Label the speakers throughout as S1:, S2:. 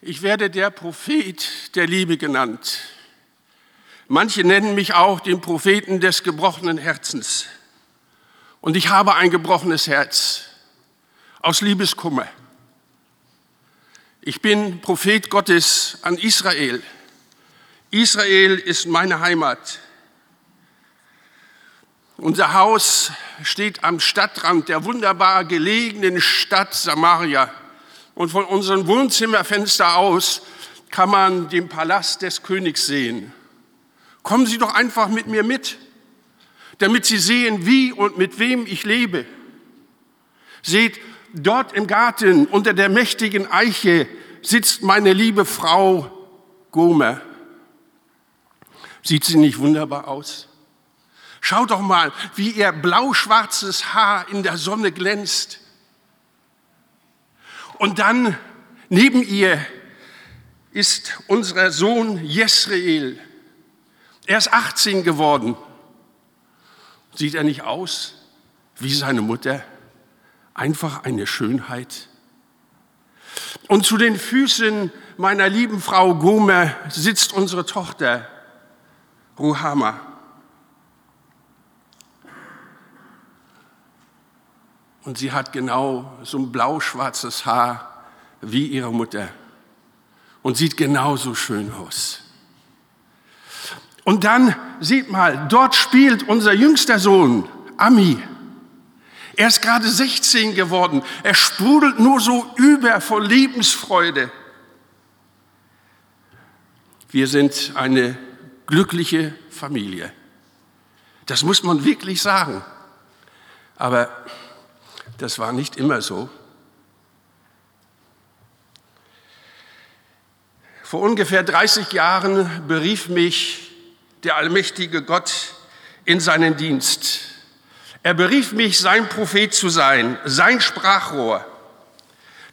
S1: Ich werde der Prophet der Liebe genannt. Manche nennen mich auch den Propheten des gebrochenen Herzens. Und ich habe ein gebrochenes Herz aus Liebeskummer. Ich bin Prophet Gottes an Israel. Israel ist meine Heimat. Unser Haus steht am Stadtrand der wunderbar gelegenen Stadt Samaria. Und von unserem Wohnzimmerfenster aus kann man den Palast des Königs sehen. Kommen Sie doch einfach mit mir mit, damit Sie sehen, wie und mit wem ich lebe. Seht, dort im Garten unter der mächtigen Eiche sitzt meine liebe Frau Gomer. Sieht sie nicht wunderbar aus? Schaut doch mal, wie ihr blau-schwarzes Haar in der Sonne glänzt. Und dann neben ihr ist unser Sohn Jesrael. Er ist 18 geworden. Sieht er nicht aus wie seine Mutter? Einfach eine Schönheit. Und zu den Füßen meiner lieben Frau Gomer sitzt unsere Tochter Ruhama. Und sie hat genau so ein blau-schwarzes Haar wie ihre Mutter und sieht genauso schön aus. Und dann sieht mal, dort spielt unser jüngster Sohn, Ami. Er ist gerade 16 geworden. Er sprudelt nur so über vor Lebensfreude. Wir sind eine glückliche Familie. Das muss man wirklich sagen. Aber das war nicht immer so. Vor ungefähr 30 Jahren berief mich der allmächtige Gott in seinen Dienst. Er berief mich, sein Prophet zu sein, sein Sprachrohr.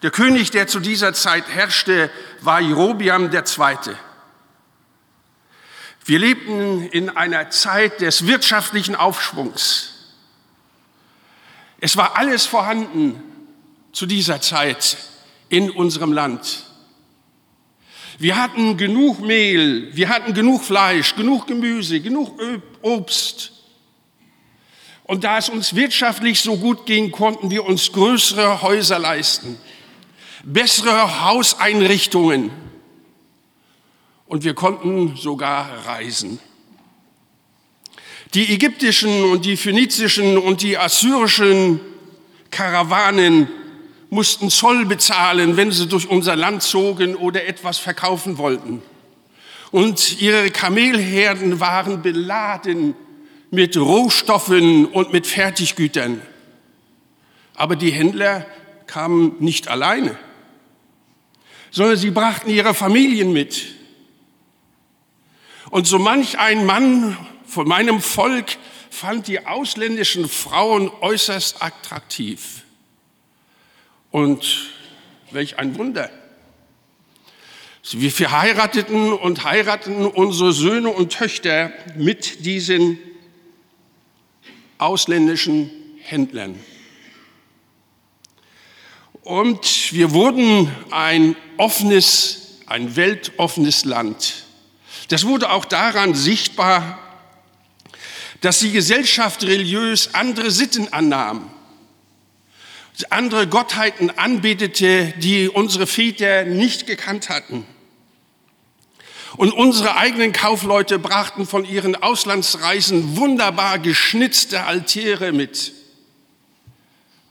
S1: Der König, der zu dieser Zeit herrschte, war Jerobiam II. Wir lebten in einer Zeit des wirtschaftlichen Aufschwungs. Es war alles vorhanden zu dieser Zeit in unserem Land. Wir hatten genug Mehl, wir hatten genug Fleisch, genug Gemüse, genug Obst. Und da es uns wirtschaftlich so gut ging, konnten wir uns größere Häuser leisten, bessere Hauseinrichtungen und wir konnten sogar reisen. Die ägyptischen und die phönizischen und die assyrischen Karawanen mussten Zoll bezahlen, wenn sie durch unser Land zogen oder etwas verkaufen wollten. Und ihre Kamelherden waren beladen mit Rohstoffen und mit Fertiggütern. Aber die Händler kamen nicht alleine, sondern sie brachten ihre Familien mit. Und so manch ein Mann von meinem Volk fand die ausländischen Frauen äußerst attraktiv. Und welch ein Wunder. Wir verheirateten und heirateten unsere Söhne und Töchter mit diesen ausländischen Händlern. Und wir wurden ein offenes, ein weltoffenes Land. Das wurde auch daran sichtbar, dass die Gesellschaft religiös andere Sitten annahm, andere Gottheiten anbetete, die unsere Väter nicht gekannt hatten. Und unsere eigenen Kaufleute brachten von ihren Auslandsreisen wunderbar geschnitzte Altäre mit.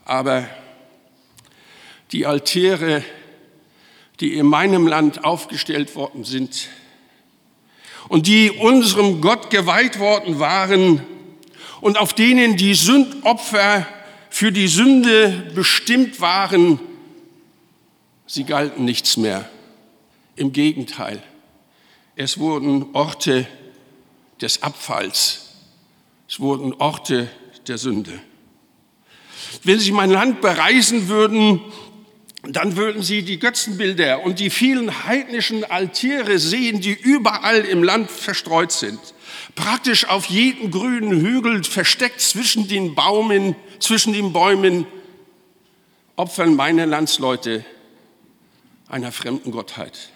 S1: Aber die Altäre, die in meinem Land aufgestellt worden sind, und die unserem Gott geweiht worden waren und auf denen die Sündopfer für die Sünde bestimmt waren, sie galten nichts mehr. Im Gegenteil, es wurden Orte des Abfalls, es wurden Orte der Sünde. Wenn Sie mein Land bereisen würden, dann würden Sie die Götzenbilder und die vielen heidnischen Altäre sehen, die überall im Land verstreut sind. Praktisch auf jedem grünen Hügel, versteckt zwischen den Baumen, zwischen den Bäumen, opfern meine Landsleute einer fremden Gottheit.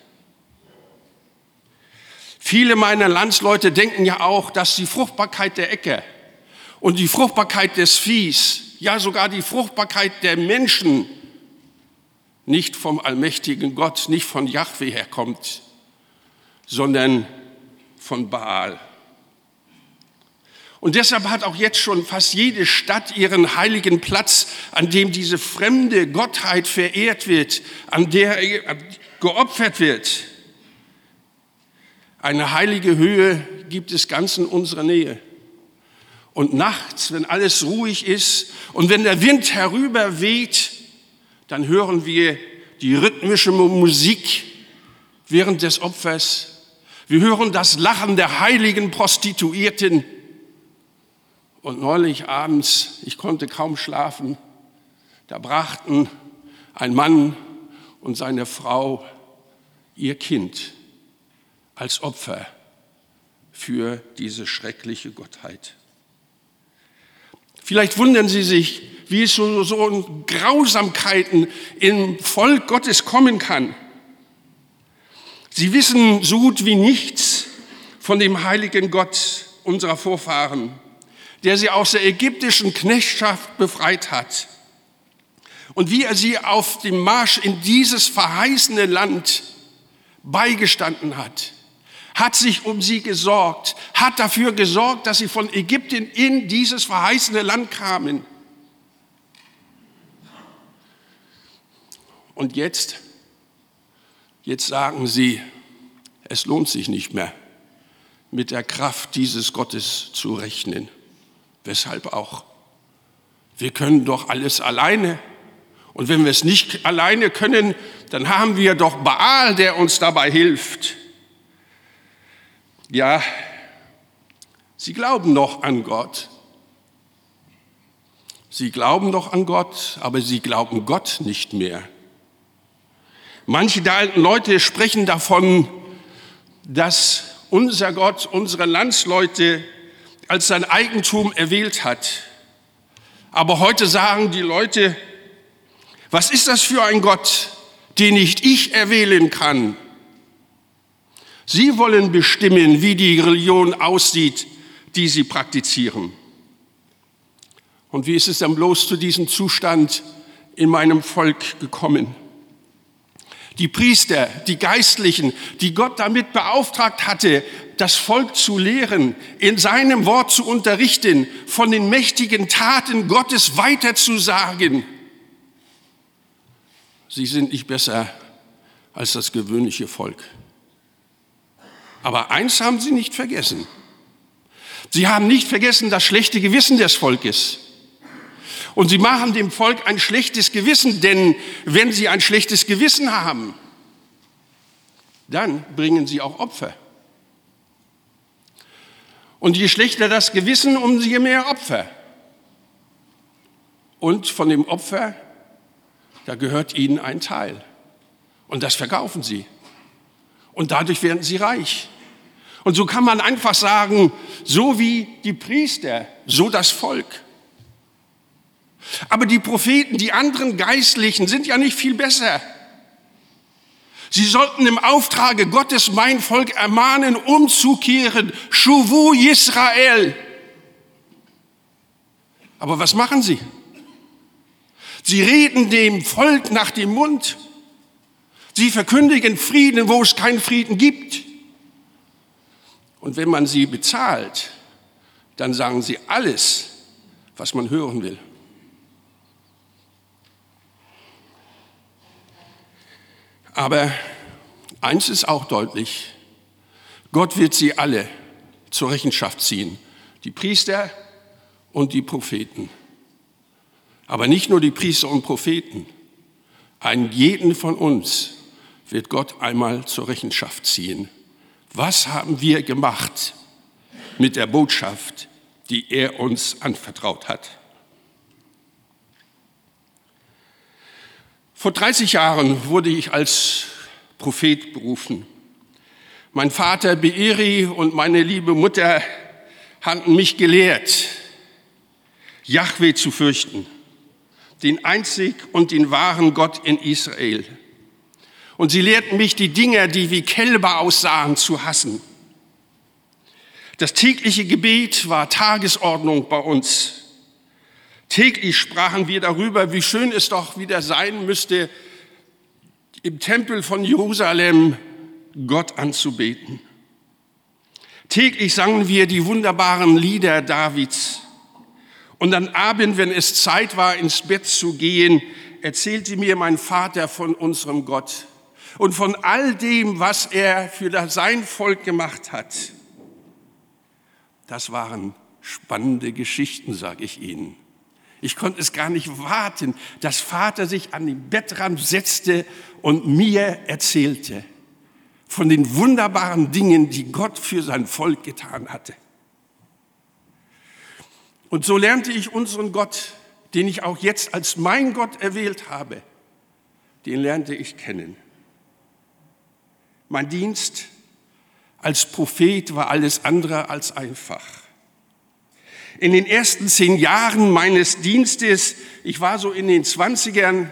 S1: Viele meiner Landsleute denken ja auch, dass die Fruchtbarkeit der Äcker und die Fruchtbarkeit des Viehs, ja sogar die Fruchtbarkeit der Menschen nicht vom allmächtigen Gott, nicht von Yahweh herkommt, sondern von Baal. Und deshalb hat auch jetzt schon fast jede Stadt ihren heiligen Platz, an dem diese fremde Gottheit verehrt wird, an der geopfert wird. Eine heilige Höhe gibt es ganz in unserer Nähe. Und nachts, wenn alles ruhig ist und wenn der Wind herüber weht, dann hören wir die rhythmische Musik während des Opfers. Wir hören das Lachen der heiligen Prostituierten. Und neulich abends, ich konnte kaum schlafen, da brachten ein Mann und seine Frau ihr Kind als Opfer für diese schreckliche Gottheit. Vielleicht wundern Sie sich, wie es so, so Grausamkeiten im Volk Gottes kommen kann. Sie wissen so gut wie nichts von dem heiligen Gott unserer Vorfahren der sie aus der ägyptischen Knechtschaft befreit hat. Und wie er sie auf dem Marsch in dieses verheißene Land beigestanden hat, hat sich um sie gesorgt, hat dafür gesorgt, dass sie von Ägypten in dieses verheißene Land kamen. Und jetzt, jetzt sagen sie, es lohnt sich nicht mehr, mit der Kraft dieses Gottes zu rechnen. Weshalb auch? Wir können doch alles alleine. Und wenn wir es nicht alleine können, dann haben wir doch Baal, der uns dabei hilft. Ja, sie glauben noch an Gott. Sie glauben noch an Gott, aber sie glauben Gott nicht mehr. Manche der alten Leute sprechen davon, dass unser Gott unsere Landsleute als sein Eigentum erwählt hat. Aber heute sagen die Leute, was ist das für ein Gott, den nicht ich erwählen kann? Sie wollen bestimmen, wie die Religion aussieht, die sie praktizieren. Und wie ist es dann bloß zu diesem Zustand in meinem Volk gekommen? Die Priester, die Geistlichen, die Gott damit beauftragt hatte, das Volk zu lehren, in seinem Wort zu unterrichten, von den mächtigen Taten Gottes weiterzusagen. Sie sind nicht besser als das gewöhnliche Volk. Aber eins haben sie nicht vergessen. Sie haben nicht vergessen das schlechte Gewissen des Volkes. Und sie machen dem Volk ein schlechtes Gewissen, denn wenn sie ein schlechtes Gewissen haben, dann bringen sie auch Opfer. Und je schlechter das Gewissen, umso mehr Opfer. Und von dem Opfer, da gehört ihnen ein Teil. Und das verkaufen sie. Und dadurch werden sie reich. Und so kann man einfach sagen, so wie die Priester, so das Volk. Aber die Propheten, die anderen Geistlichen sind ja nicht viel besser. Sie sollten im Auftrage Gottes mein Volk ermahnen, umzukehren. Shuvu Yisrael. Aber was machen sie? Sie reden dem Volk nach dem Mund. Sie verkündigen Frieden, wo es keinen Frieden gibt. Und wenn man sie bezahlt, dann sagen sie alles, was man hören will. Aber eins ist auch deutlich, Gott wird sie alle zur Rechenschaft ziehen, die Priester und die Propheten. Aber nicht nur die Priester und Propheten, einen jeden von uns wird Gott einmal zur Rechenschaft ziehen. Was haben wir gemacht mit der Botschaft, die er uns anvertraut hat? Vor 30 Jahren wurde ich als Prophet berufen. Mein Vater Beeri und meine liebe Mutter hatten mich gelehrt, Yahweh zu fürchten, den einzig und den wahren Gott in Israel. Und sie lehrten mich, die Dinge, die wie Kälber aussahen, zu hassen. Das tägliche Gebet war Tagesordnung bei uns. Täglich sprachen wir darüber, wie schön es doch wieder sein müsste, im Tempel von Jerusalem Gott anzubeten. Täglich sangen wir die wunderbaren Lieder Davids. Und am Abend, wenn es Zeit war, ins Bett zu gehen, erzählte mir mein Vater von unserem Gott und von all dem, was er für sein Volk gemacht hat. Das waren spannende Geschichten, sage ich Ihnen. Ich konnte es gar nicht warten, dass Vater sich an den Bettrand setzte und mir erzählte von den wunderbaren Dingen, die Gott für sein Volk getan hatte. Und so lernte ich unseren Gott, den ich auch jetzt als mein Gott erwählt habe, den lernte ich kennen. Mein Dienst als Prophet war alles andere als einfach. In den ersten zehn Jahren meines Dienstes, ich war so in den Zwanzigern,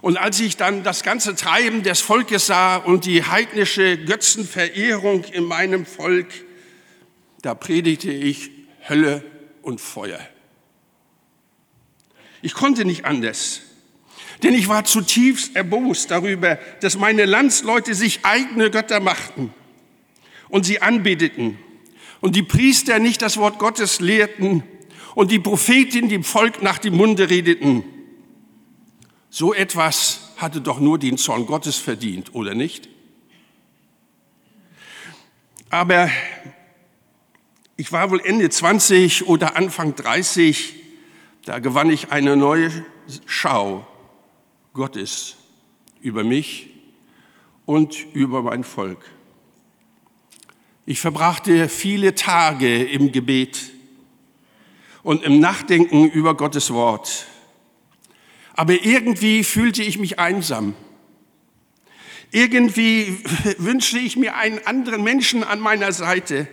S1: und als ich dann das ganze Treiben des Volkes sah und die heidnische Götzenverehrung in meinem Volk, da predigte ich Hölle und Feuer. Ich konnte nicht anders, denn ich war zutiefst erbost darüber, dass meine Landsleute sich eigene Götter machten und sie anbeteten und die Priester nicht das Wort Gottes lehrten und die Prophetin dem Volk nach dem Munde redeten. So etwas hatte doch nur den Zorn Gottes verdient, oder nicht? Aber ich war wohl Ende 20 oder Anfang 30, da gewann ich eine neue Schau Gottes über mich und über mein Volk. Ich verbrachte viele Tage im Gebet und im Nachdenken über Gottes Wort. Aber irgendwie fühlte ich mich einsam. Irgendwie wünschte ich mir einen anderen Menschen an meiner Seite,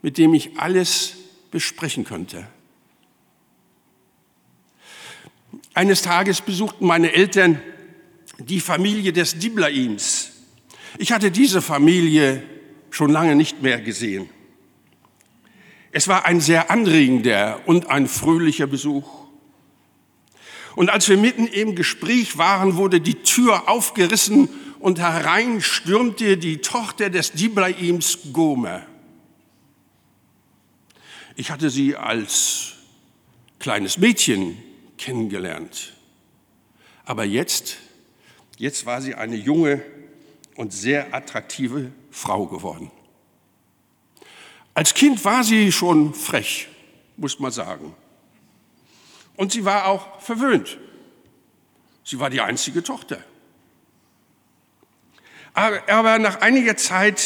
S1: mit dem ich alles besprechen könnte. Eines Tages besuchten meine Eltern die Familie des Diblaims. Ich hatte diese Familie schon lange nicht mehr gesehen. Es war ein sehr anregender und ein fröhlicher Besuch. Und als wir mitten im Gespräch waren, wurde die Tür aufgerissen und herein stürmte die Tochter des Diblaims Gomer. Ich hatte sie als kleines Mädchen kennengelernt. Aber jetzt, jetzt war sie eine junge und sehr attraktive Frau geworden. Als Kind war sie schon frech, muss man sagen. Und sie war auch verwöhnt. Sie war die einzige Tochter. Aber, nach einiger Zeit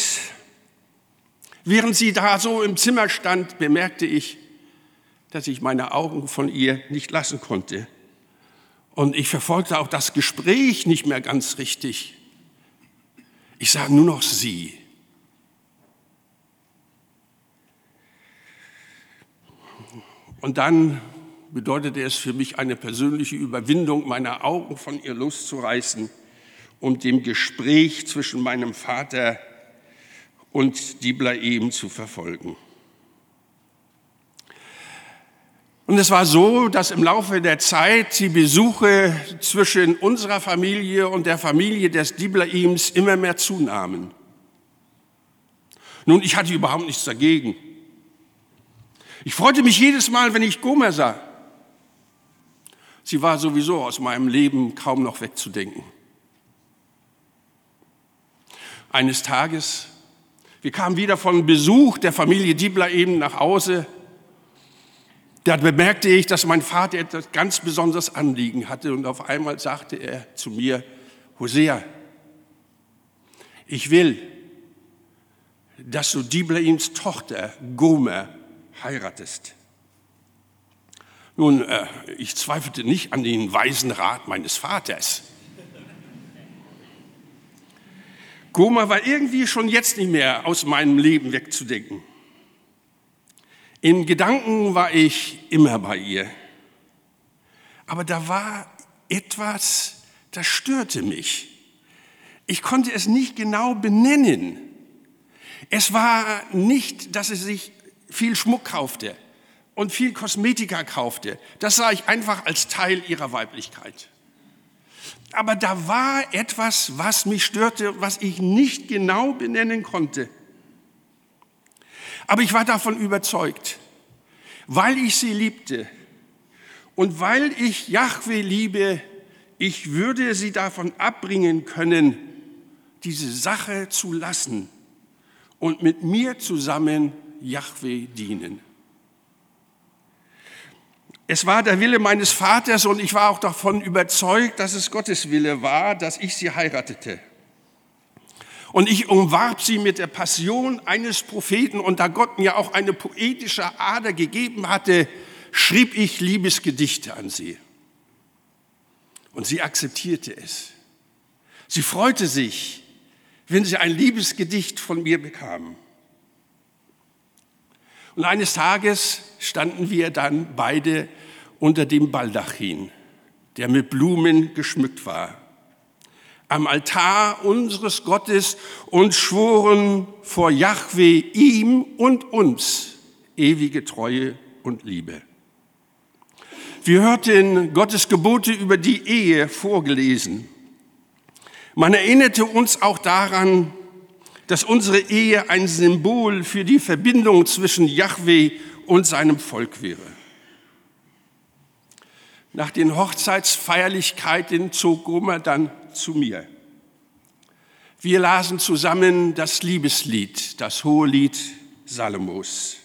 S1: Während sie da so im Zimmer stand, bemerkte ich, dass ich meine Augen von ihr nicht lassen konnte. Und ich verfolgte auch das Gespräch nicht mehr ganz richtig. Ich sah nur noch sie. Und dann bedeutete es für mich eine persönliche Überwindung, meine Augen von ihr loszureißen, um dem Gespräch zwischen meinem Vater und Diblaim zu verfolgen. Und es war so, dass im Laufe der Zeit die Besuche zwischen unserer Familie und der Familie des Diblaims immer mehr zunahmen. Nun, ich hatte überhaupt nichts dagegen. Ich freute mich jedes Mal, wenn ich Gomer sah. Sie war sowieso aus meinem Leben kaum noch wegzudenken. Eines Tages wir kamen wieder von Besuch der Familie Diebler eben nach Hause. Da bemerkte ich, dass mein Vater etwas ganz besonderes Anliegen hatte und auf einmal sagte er zu mir, Hosea, ich will, dass du Diblaims Tochter Gomer heiratest. Nun, äh, ich zweifelte nicht an den weisen Rat meines Vaters. Goma war irgendwie schon jetzt nicht mehr aus meinem Leben wegzudenken. In Gedanken war ich immer bei ihr. Aber da war etwas, das störte mich. Ich konnte es nicht genau benennen. Es war nicht, dass es sich viel Schmuck kaufte und viel Kosmetika kaufte. Das sah ich einfach als Teil ihrer Weiblichkeit. Aber da war etwas, was mich störte, was ich nicht genau benennen konnte. Aber ich war davon überzeugt, weil ich sie liebte und weil ich Yahweh liebe, ich würde sie davon abbringen können, diese Sache zu lassen und mit mir zusammen Yahweh dienen. Es war der Wille meines Vaters und ich war auch davon überzeugt, dass es Gottes Wille war, dass ich sie heiratete. Und ich umwarb sie mit der Passion eines Propheten und da Gott mir auch eine poetische Ader gegeben hatte, schrieb ich Liebesgedichte an sie. Und sie akzeptierte es. Sie freute sich, wenn sie ein Liebesgedicht von mir bekam. Und eines Tages standen wir dann beide unter dem Baldachin, der mit Blumen geschmückt war, am Altar unseres Gottes und schworen vor Yahweh ihm und uns ewige Treue und Liebe. Wir hörten Gottes Gebote über die Ehe vorgelesen. Man erinnerte uns auch daran, dass unsere Ehe ein Symbol für die Verbindung zwischen Yahweh und seinem Volk wäre. Nach den Hochzeitsfeierlichkeiten zog Gomer dann zu mir. Wir lasen zusammen das Liebeslied, das Hohelied Salomos.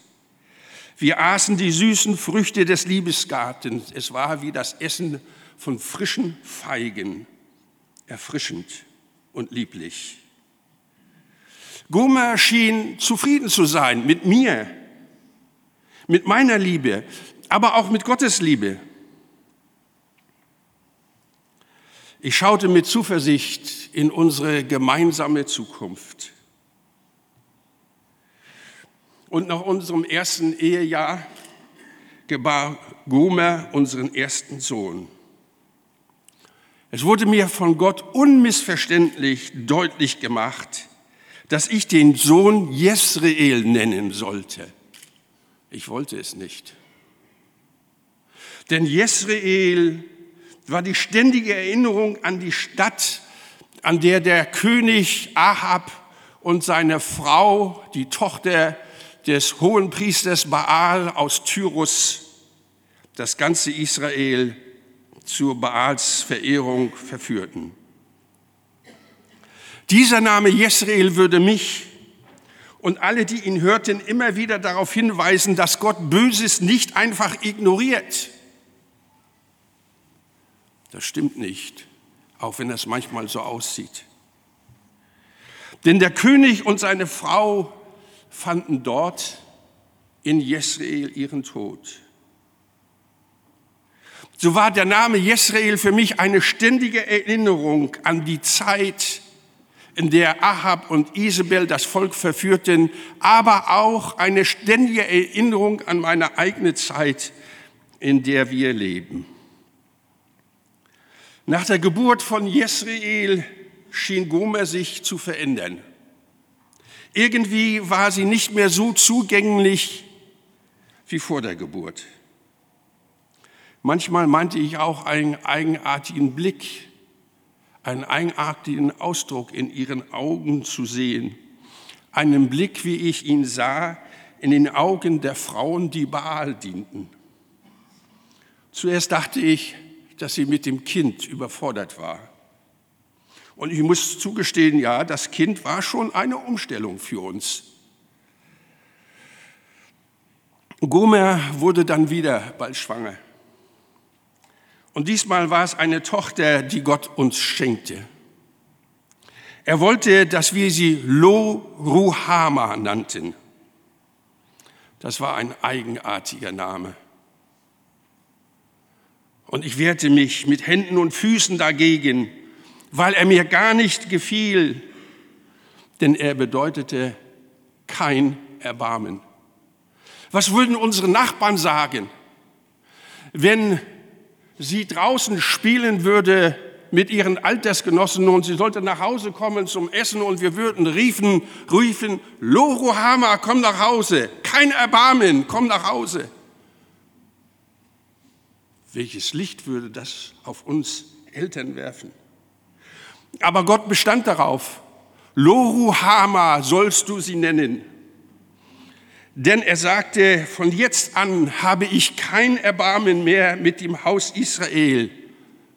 S1: Wir aßen die süßen Früchte des Liebesgartens. Es war wie das Essen von frischen Feigen, erfrischend und lieblich. Gomer schien zufrieden zu sein mit mir, mit meiner Liebe, aber auch mit Gottes Liebe. Ich schaute mit Zuversicht in unsere gemeinsame Zukunft. Und nach unserem ersten Ehejahr gebar Gomer unseren ersten Sohn. Es wurde mir von Gott unmissverständlich deutlich gemacht, dass ich den Sohn Jesreel nennen sollte. Ich wollte es nicht. Denn Jesreel war die ständige Erinnerung an die Stadt, an der der König Ahab und seine Frau, die Tochter des hohen Priesters Baal aus Tyrus das ganze Israel zur Baals Verehrung verführten. Dieser Name Jesrael würde mich und alle, die ihn hörten, immer wieder darauf hinweisen, dass Gott Böses nicht einfach ignoriert. Das stimmt nicht, auch wenn es manchmal so aussieht. Denn der König und seine Frau fanden dort in Jesrael ihren Tod. So war der Name Jesrael für mich eine ständige Erinnerung an die Zeit, in der Ahab und Isabel das Volk verführten, aber auch eine ständige Erinnerung an meine eigene Zeit, in der wir leben. Nach der Geburt von Jesrael schien Gomer sich zu verändern. Irgendwie war sie nicht mehr so zugänglich wie vor der Geburt. Manchmal meinte ich auch einen eigenartigen Blick, einen eigenartigen Ausdruck in ihren Augen zu sehen. Einen Blick, wie ich ihn sah, in den Augen der Frauen, die Baal dienten. Zuerst dachte ich, dass sie mit dem Kind überfordert war. Und ich muss zugestehen, ja, das Kind war schon eine Umstellung für uns. Gomer wurde dann wieder bald schwanger. Und diesmal war es eine Tochter, die Gott uns schenkte. Er wollte, dass wir sie Lo Ruhama nannten. Das war ein eigenartiger Name. Und ich wehrte mich mit Händen und Füßen dagegen, weil er mir gar nicht gefiel, denn er bedeutete kein Erbarmen. Was würden unsere Nachbarn sagen, wenn sie draußen spielen würde mit ihren Altersgenossen und sie sollte nach Hause kommen zum Essen und wir würden riefen, riefen, Lorohama, komm nach Hause, kein Erbarmen, komm nach Hause. Welches Licht würde das auf uns Eltern werfen? Aber Gott bestand darauf, Loruhama sollst du sie nennen. Denn er sagte, von jetzt an habe ich kein Erbarmen mehr mit dem Haus Israel.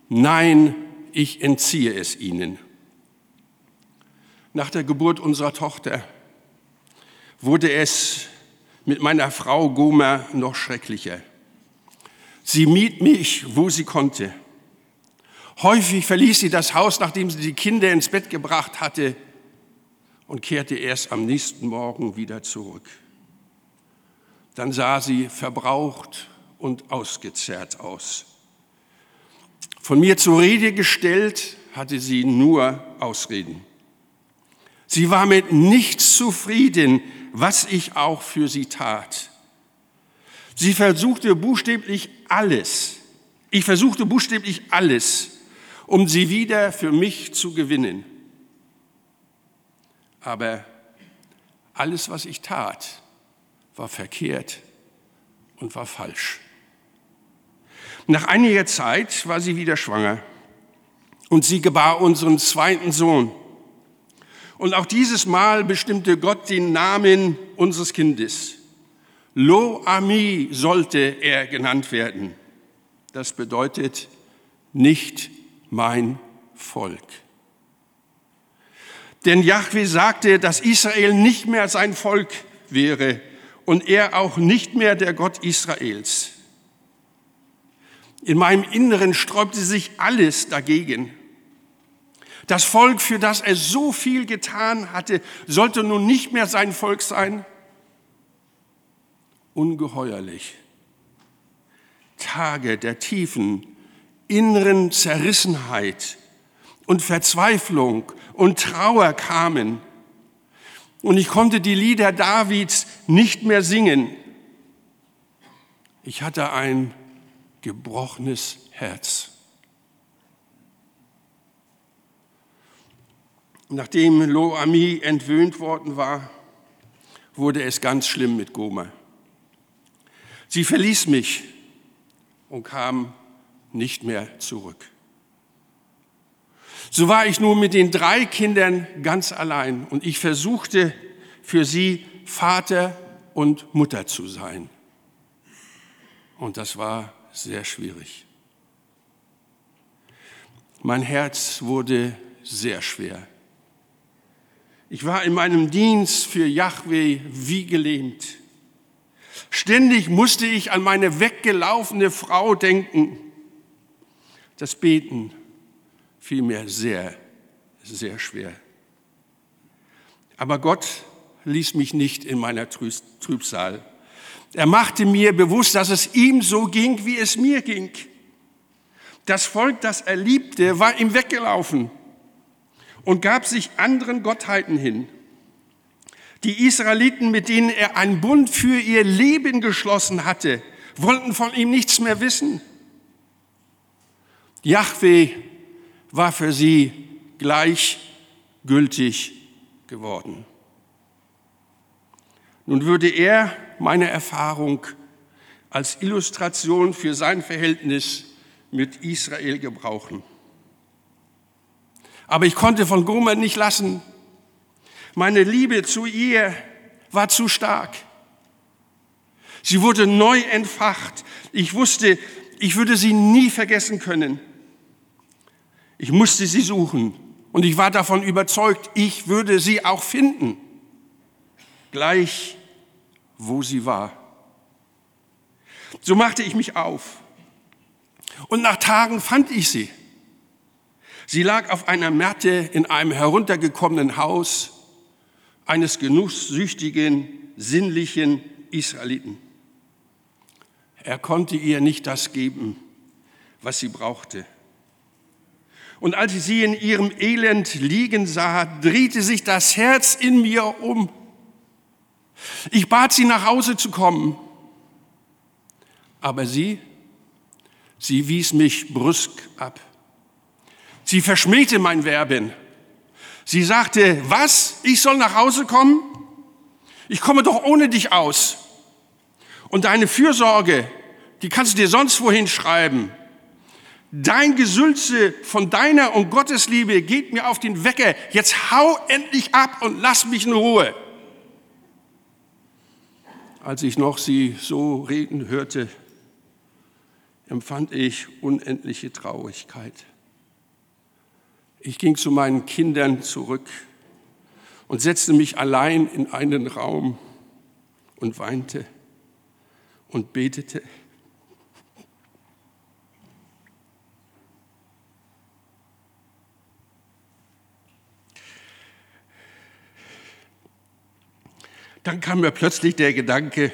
S1: Nein, ich entziehe es ihnen. Nach der Geburt unserer Tochter wurde es mit meiner Frau Gomer noch schrecklicher. Sie mied mich, wo sie konnte. Häufig verließ sie das Haus, nachdem sie die Kinder ins Bett gebracht hatte und kehrte erst am nächsten Morgen wieder zurück. Dann sah sie verbraucht und ausgezehrt aus. Von mir zur Rede gestellt hatte sie nur Ausreden. Sie war mit nichts zufrieden, was ich auch für sie tat. Sie versuchte buchstäblich alles. Ich versuchte buchstäblich alles, um sie wieder für mich zu gewinnen. Aber alles, was ich tat, war verkehrt und war falsch. Nach einiger Zeit war sie wieder schwanger und sie gebar unseren zweiten Sohn. Und auch dieses Mal bestimmte Gott den Namen unseres Kindes. Lo Ami sollte er genannt werden. Das bedeutet nicht mein Volk. Denn Yahweh sagte, dass Israel nicht mehr sein Volk wäre und er auch nicht mehr der Gott Israels. In meinem Inneren sträubte sich alles dagegen. Das Volk, für das er so viel getan hatte, sollte nun nicht mehr sein Volk sein ungeheuerlich. Tage der tiefen inneren Zerrissenheit und Verzweiflung und Trauer kamen. Und ich konnte die Lieder Davids nicht mehr singen. Ich hatte ein gebrochenes Herz. Nachdem Lo Ami entwöhnt worden war, wurde es ganz schlimm mit Gomer. Sie verließ mich und kam nicht mehr zurück. So war ich nun mit den drei Kindern ganz allein und ich versuchte für sie Vater und Mutter zu sein. Und das war sehr schwierig. Mein Herz wurde sehr schwer. Ich war in meinem Dienst für Yahweh wie gelähmt. Ständig musste ich an meine weggelaufene Frau denken. Das Beten fiel mir sehr, sehr schwer. Aber Gott ließ mich nicht in meiner Trübsal. Er machte mir bewusst, dass es ihm so ging, wie es mir ging. Das Volk, das er liebte, war ihm weggelaufen und gab sich anderen Gottheiten hin. Die Israeliten, mit denen er einen Bund für ihr Leben geschlossen hatte, wollten von ihm nichts mehr wissen. Yahweh war für sie gleichgültig geworden. Nun würde er meine Erfahrung als Illustration für sein Verhältnis mit Israel gebrauchen. Aber ich konnte von Gomer nicht lassen, meine Liebe zu ihr war zu stark. Sie wurde neu entfacht. Ich wusste, ich würde sie nie vergessen können. Ich musste sie suchen und ich war davon überzeugt, ich würde sie auch finden, gleich wo sie war. So machte ich mich auf und nach Tagen fand ich sie. Sie lag auf einer Matte in einem heruntergekommenen Haus eines genusssüchtigen, sinnlichen Israeliten. Er konnte ihr nicht das geben, was sie brauchte. Und als ich sie in ihrem Elend liegen sah, drehte sich das Herz in mir um. Ich bat sie, nach Hause zu kommen. Aber sie, sie wies mich brüsk ab. Sie verschmähte mein Werben. Sie sagte, was? Ich soll nach Hause kommen? Ich komme doch ohne dich aus. Und deine Fürsorge, die kannst du dir sonst wohin schreiben. Dein Gesülze von deiner und Gottes Liebe geht mir auf den Wecker. Jetzt hau endlich ab und lass mich in Ruhe. Als ich noch sie so reden hörte, empfand ich unendliche Traurigkeit. Ich ging zu meinen Kindern zurück und setzte mich allein in einen Raum und weinte und betete. Dann kam mir plötzlich der Gedanke,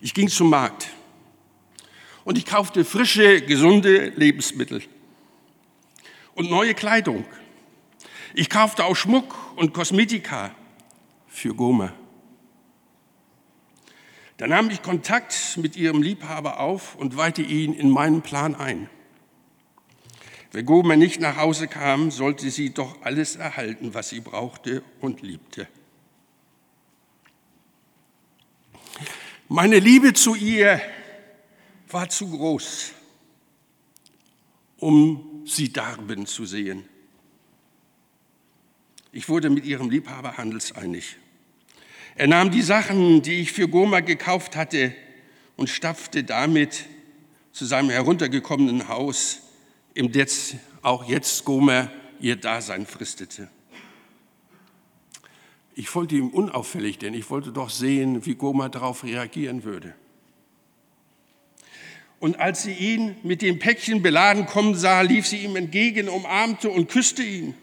S1: ich ging zum Markt und ich kaufte frische, gesunde Lebensmittel und neue Kleidung. Ich kaufte auch Schmuck und Kosmetika für Goma. Da nahm ich Kontakt mit ihrem Liebhaber auf und weihte ihn in meinen Plan ein. Wenn Gomer nicht nach Hause kam, sollte sie doch alles erhalten, was sie brauchte und liebte. Meine Liebe zu ihr war zu groß, um sie darben zu sehen. Ich wurde mit ihrem Liebhaber handelseinig. Er nahm die Sachen, die ich für Goma gekauft hatte, und stapfte damit zu seinem heruntergekommenen Haus im jetzt, auch jetzt Gomer ihr Dasein fristete. Ich folgte ihm unauffällig, denn ich wollte doch sehen, wie Gomer darauf reagieren würde. Und als sie ihn mit dem Päckchen beladen kommen sah, lief sie ihm entgegen, umarmte und küsste ihn.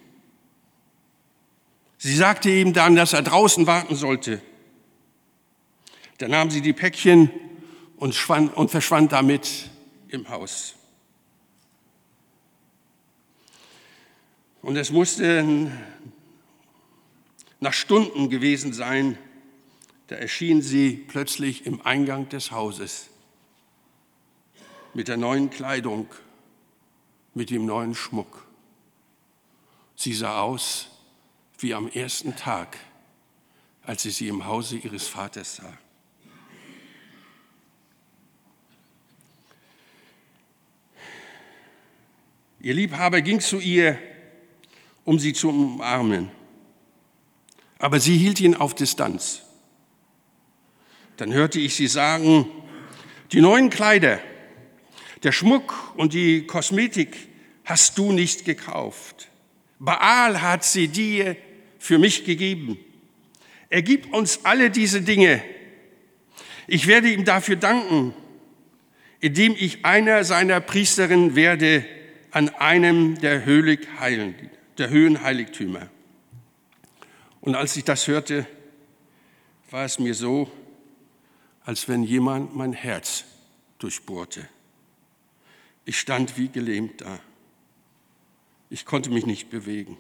S1: Sie sagte ihm dann, dass er draußen warten sollte. Dann nahm sie die Päckchen und, verschwand damit im Haus. Und es musste nach Stunden gewesen sein, da erschien sie plötzlich im Eingang des Hauses mit der neuen Kleidung, mit dem neuen Schmuck. Sie sah aus wie am ersten Tag, als sie sie im Hause ihres Vaters sah. Ihr Liebhaber ging zu ihr um sie zu umarmen. Aber sie hielt ihn auf Distanz. Dann hörte ich sie sagen, die neuen Kleider, der Schmuck und die Kosmetik hast du nicht gekauft. Baal hat sie dir für mich gegeben. Er gibt uns alle diese Dinge. Ich werde ihm dafür danken, indem ich einer seiner Priesterinnen werde an einem der Heiligheiligen der Höhenheiligtümer. Und als ich das hörte, war es mir so, als wenn jemand mein Herz durchbohrte. Ich stand wie gelähmt da. Ich konnte mich nicht bewegen.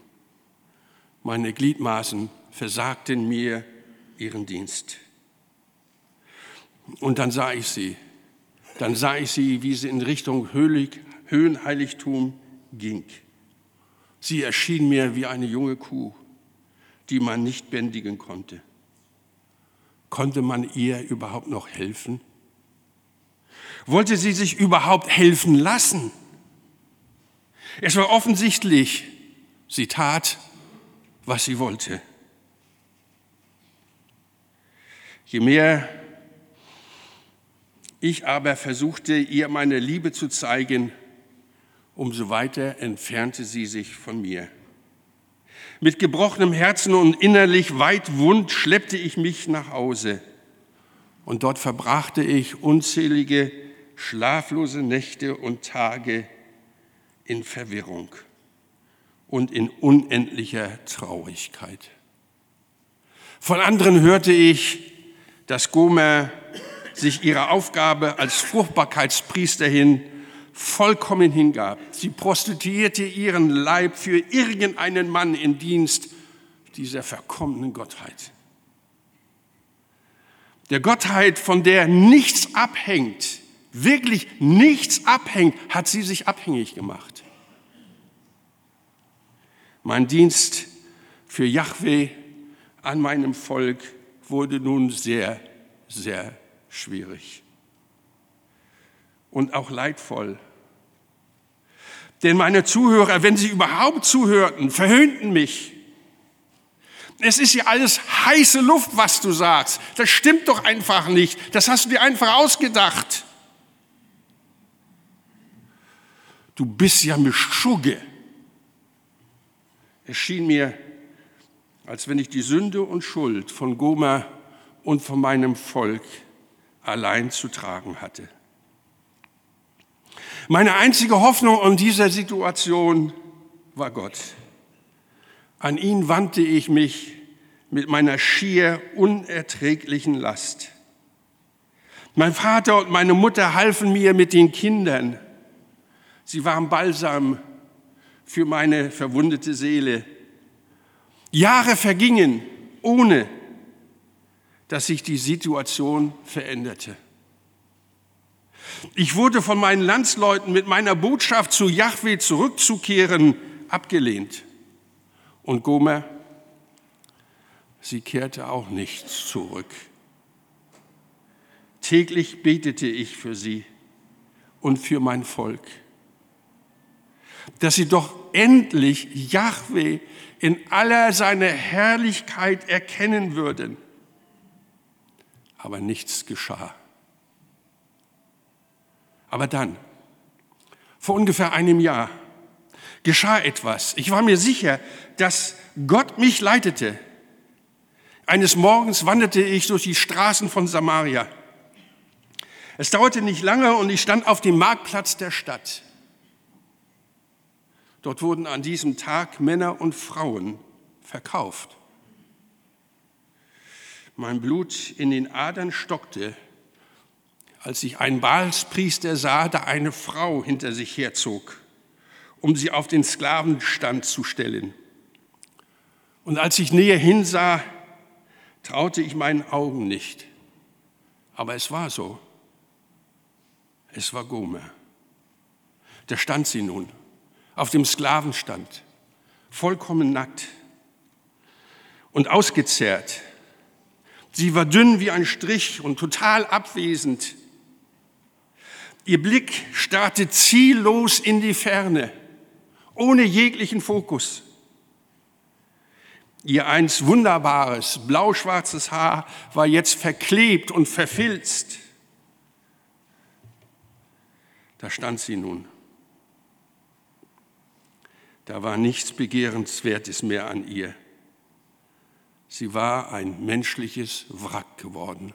S1: Meine Gliedmaßen versagten mir ihren Dienst. Und dann sah ich sie. Dann sah ich sie, wie sie in Richtung Höhenheiligtum ging. Sie erschien mir wie eine junge Kuh, die man nicht bändigen konnte. Konnte man ihr überhaupt noch helfen? Wollte sie sich überhaupt helfen lassen? Es war offensichtlich, sie tat, was sie wollte. Je mehr ich aber versuchte, ihr meine Liebe zu zeigen, umso weiter entfernte sie sich von mir. Mit gebrochenem Herzen und innerlich weit wund schleppte ich mich nach Hause. Und dort verbrachte ich unzählige schlaflose Nächte und Tage in Verwirrung und in unendlicher Traurigkeit. Von anderen hörte ich, dass Gomer sich ihrer Aufgabe als Fruchtbarkeitspriesterin vollkommen hingab. Sie prostituierte ihren Leib für irgendeinen Mann in Dienst dieser verkommenen Gottheit. Der Gottheit, von der nichts abhängt, wirklich nichts abhängt, hat sie sich abhängig gemacht. Mein Dienst für Yahweh an meinem Volk wurde nun sehr, sehr schwierig und auch leidvoll. Denn meine Zuhörer, wenn sie überhaupt zuhörten, verhöhnten mich. Es ist ja alles heiße Luft, was du sagst. Das stimmt doch einfach nicht. Das hast du dir einfach ausgedacht. Du bist ja Mischugge. Es schien mir, als wenn ich die Sünde und Schuld von Goma und von meinem Volk allein zu tragen hatte. Meine einzige Hoffnung in dieser Situation war Gott. An ihn wandte ich mich mit meiner schier unerträglichen Last. Mein Vater und meine Mutter halfen mir mit den Kindern. Sie waren Balsam für meine verwundete Seele. Jahre vergingen, ohne dass sich die Situation veränderte. Ich wurde von meinen Landsleuten mit meiner Botschaft zu Yahweh zurückzukehren abgelehnt. Und Gomer, sie kehrte auch nicht zurück. Täglich betete ich für sie und für mein Volk, dass sie doch endlich Yahweh in aller seiner Herrlichkeit erkennen würden. Aber nichts geschah. Aber dann, vor ungefähr einem Jahr, geschah etwas. Ich war mir sicher, dass Gott mich leitete. Eines Morgens wanderte ich durch die Straßen von Samaria. Es dauerte nicht lange und ich stand auf dem Marktplatz der Stadt. Dort wurden an diesem Tag Männer und Frauen verkauft. Mein Blut in den Adern stockte als ich einen Baalspriester sah, der eine Frau hinter sich herzog, um sie auf den Sklavenstand zu stellen. Und als ich näher hinsah, traute ich meinen Augen nicht. Aber es war so. Es war Gomer. Da stand sie nun auf dem Sklavenstand, vollkommen nackt und ausgezehrt. Sie war dünn wie ein Strich und total abwesend. Ihr Blick starrte ziellos in die Ferne, ohne jeglichen Fokus. Ihr einst wunderbares, blau-schwarzes Haar war jetzt verklebt und verfilzt. Da stand sie nun. Da war nichts Begehrenswertes mehr an ihr. Sie war ein menschliches Wrack geworden.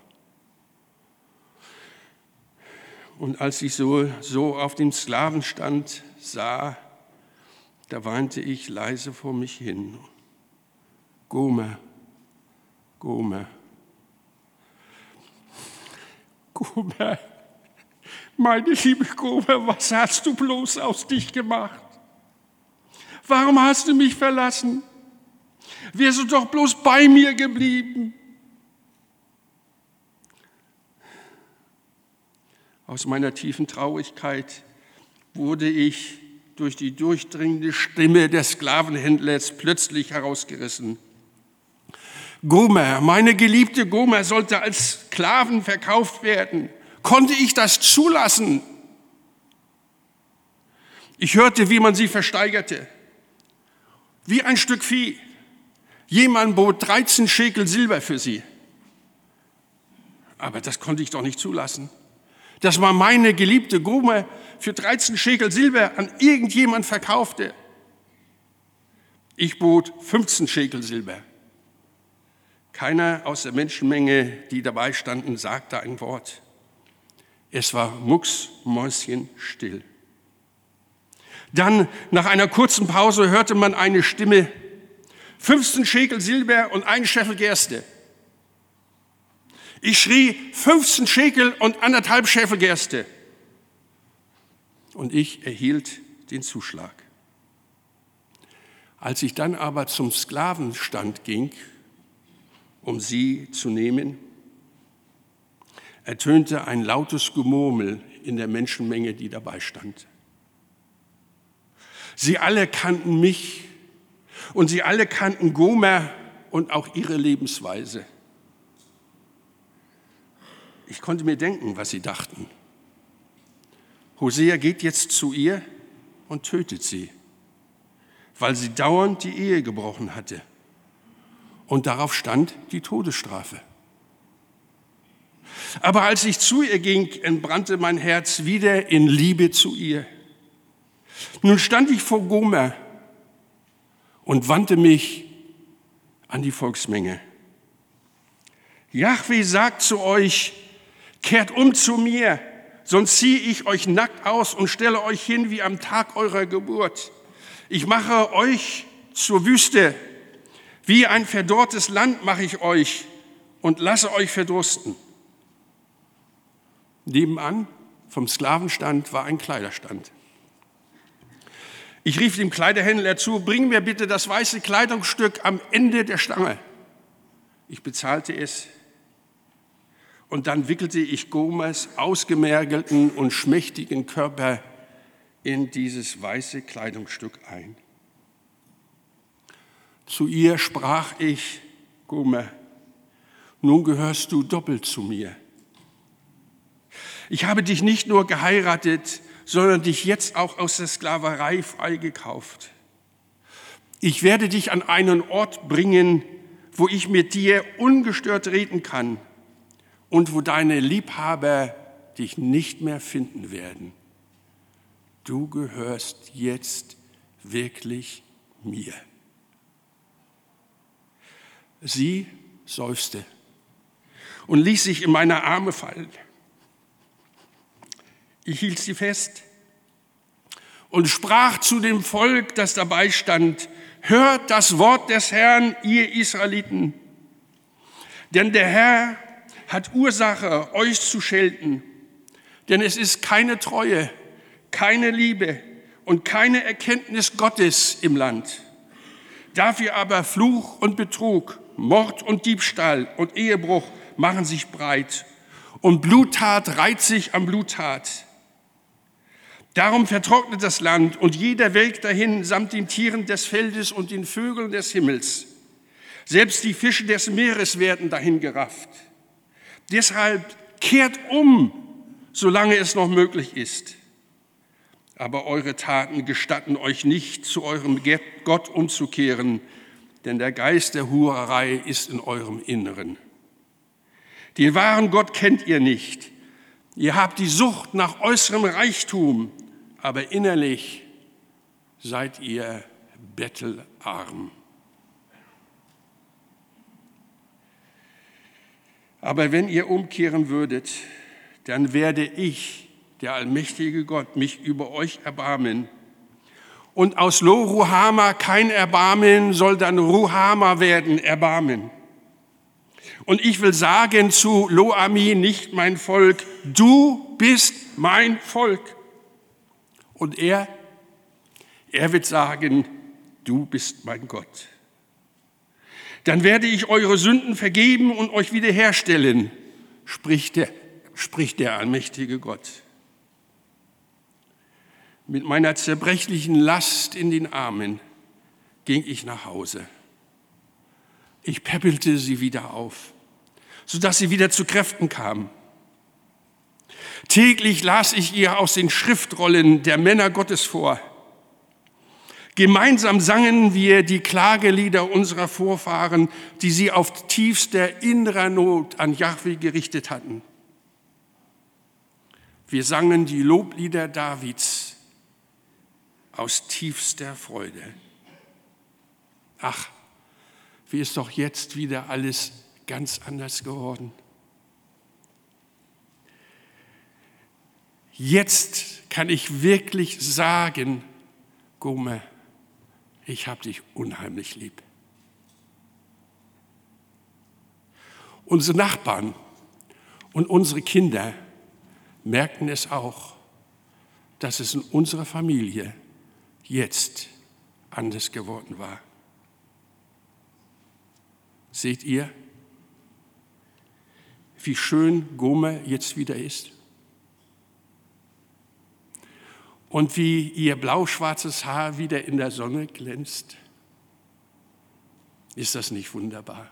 S1: Und als ich so, so auf dem Sklavenstand sah, da weinte ich leise vor mich hin. Gomer, Gomer, Gomer, meine liebe Gomer, was hast du bloß aus dich gemacht? Warum hast du mich verlassen? Wärst du doch bloß bei mir geblieben? Aus meiner tiefen Traurigkeit wurde ich durch die durchdringende Stimme des Sklavenhändlers plötzlich herausgerissen. Gomer, meine geliebte Gomer sollte als Sklaven verkauft werden. Konnte ich das zulassen? Ich hörte, wie man sie versteigerte. Wie ein Stück Vieh. Jemand bot 13 Schekel Silber für sie. Aber das konnte ich doch nicht zulassen dass man meine geliebte Gume für 13 Schekel Silber an irgendjemand verkaufte. Ich bot 15 Schekel Silber. Keiner aus der Menschenmenge, die dabei standen, sagte ein Wort. Es war mucksmäuschenstill. Dann, nach einer kurzen Pause, hörte man eine Stimme, 15 Schekel Silber und ein Scheffel Gerste. Ich schrie 15 Schekel und anderthalb Schäfel Gerste. Und ich erhielt den Zuschlag. Als ich dann aber zum Sklavenstand ging, um sie zu nehmen, ertönte ein lautes Gemurmel in der Menschenmenge, die dabei stand. Sie alle kannten mich und sie alle kannten Gomer und auch ihre Lebensweise. Ich konnte mir denken, was sie dachten. Hosea geht jetzt zu ihr und tötet sie, weil sie dauernd die Ehe gebrochen hatte. Und darauf stand die Todesstrafe. Aber als ich zu ihr ging, entbrannte mein Herz wieder in Liebe zu ihr. Nun stand ich vor Gomer und wandte mich an die Volksmenge. Yahweh sagt zu euch, kehrt um zu mir, sonst ziehe ich euch nackt aus und stelle euch hin wie am Tag eurer Geburt. Ich mache euch zur Wüste, wie ein verdorrtes Land mache ich euch und lasse euch verdursten. Nebenan vom Sklavenstand war ein Kleiderstand. Ich rief dem Kleiderhändler zu, bring mir bitte das weiße Kleidungsstück am Ende der Stange. Ich bezahlte es und dann wickelte ich Gomers ausgemergelten und schmächtigen Körper in dieses weiße Kleidungsstück ein. Zu ihr sprach ich, Gomer, nun gehörst du doppelt zu mir. Ich habe dich nicht nur geheiratet, sondern dich jetzt auch aus der Sklaverei freigekauft. Ich werde dich an einen Ort bringen, wo ich mit dir ungestört reden kann und wo deine Liebhaber dich nicht mehr finden werden. Du gehörst jetzt wirklich mir. Sie seufzte und ließ sich in meine Arme fallen. Ich hielt sie fest und sprach zu dem Volk, das dabei stand, hört das Wort des Herrn, ihr Israeliten. Denn der Herr hat Ursache, euch zu schelten. Denn es ist keine Treue, keine Liebe und keine Erkenntnis Gottes im Land. Dafür aber Fluch und Betrug Mord und Diebstahl und Ehebruch machen sich breit und Bluttat reiht sich am Bluttat. Darum vertrocknet das Land und jeder welkt dahin samt den Tieren des Feldes und den Vögeln des Himmels. Selbst die Fische des Meeres werden dahin gerafft. Deshalb kehrt um, solange es noch möglich ist. Aber eure Taten gestatten euch nicht, zu eurem Gott umzukehren, denn der Geist der Hurerei ist in eurem Inneren. Den wahren Gott kennt ihr nicht. Ihr habt die Sucht nach äußerem Reichtum, aber innerlich seid ihr bettelarm. Aber wenn ihr umkehren würdet, dann werde ich, der allmächtige Gott, mich über euch erbarmen und aus Lo Ruhama kein Erbarmen soll dann Ruhama werden, Erbarmen. Und ich will sagen zu Lo Ami, nicht mein Volk, du bist mein Volk. Und er, er wird sagen, du bist mein Gott. Dann werde ich eure Sünden vergeben und euch wiederherstellen, spricht der, spricht der allmächtige Gott mit meiner zerbrechlichen Last in den Armen ging ich nach Hause. Ich päppelte sie wieder auf, sodass sie wieder zu Kräften kam. Täglich las ich ihr aus den Schriftrollen der Männer Gottes vor. Gemeinsam sangen wir die Klagelieder unserer Vorfahren, die sie auf tiefster innerer Not an Yahweh gerichtet hatten. Wir sangen die Loblieder Davids aus tiefster Freude. Ach, wie ist doch jetzt wieder alles ganz anders geworden. Jetzt kann ich wirklich sagen, Gumme, ich habe dich unheimlich lieb. Unsere Nachbarn und unsere Kinder merken es auch, dass es in unserer Familie jetzt anders geworden war. Seht ihr, wie schön Gomer jetzt wieder ist? Und wie ihr blauschwarzes Haar wieder in der Sonne glänzt. Ist das nicht wunderbar?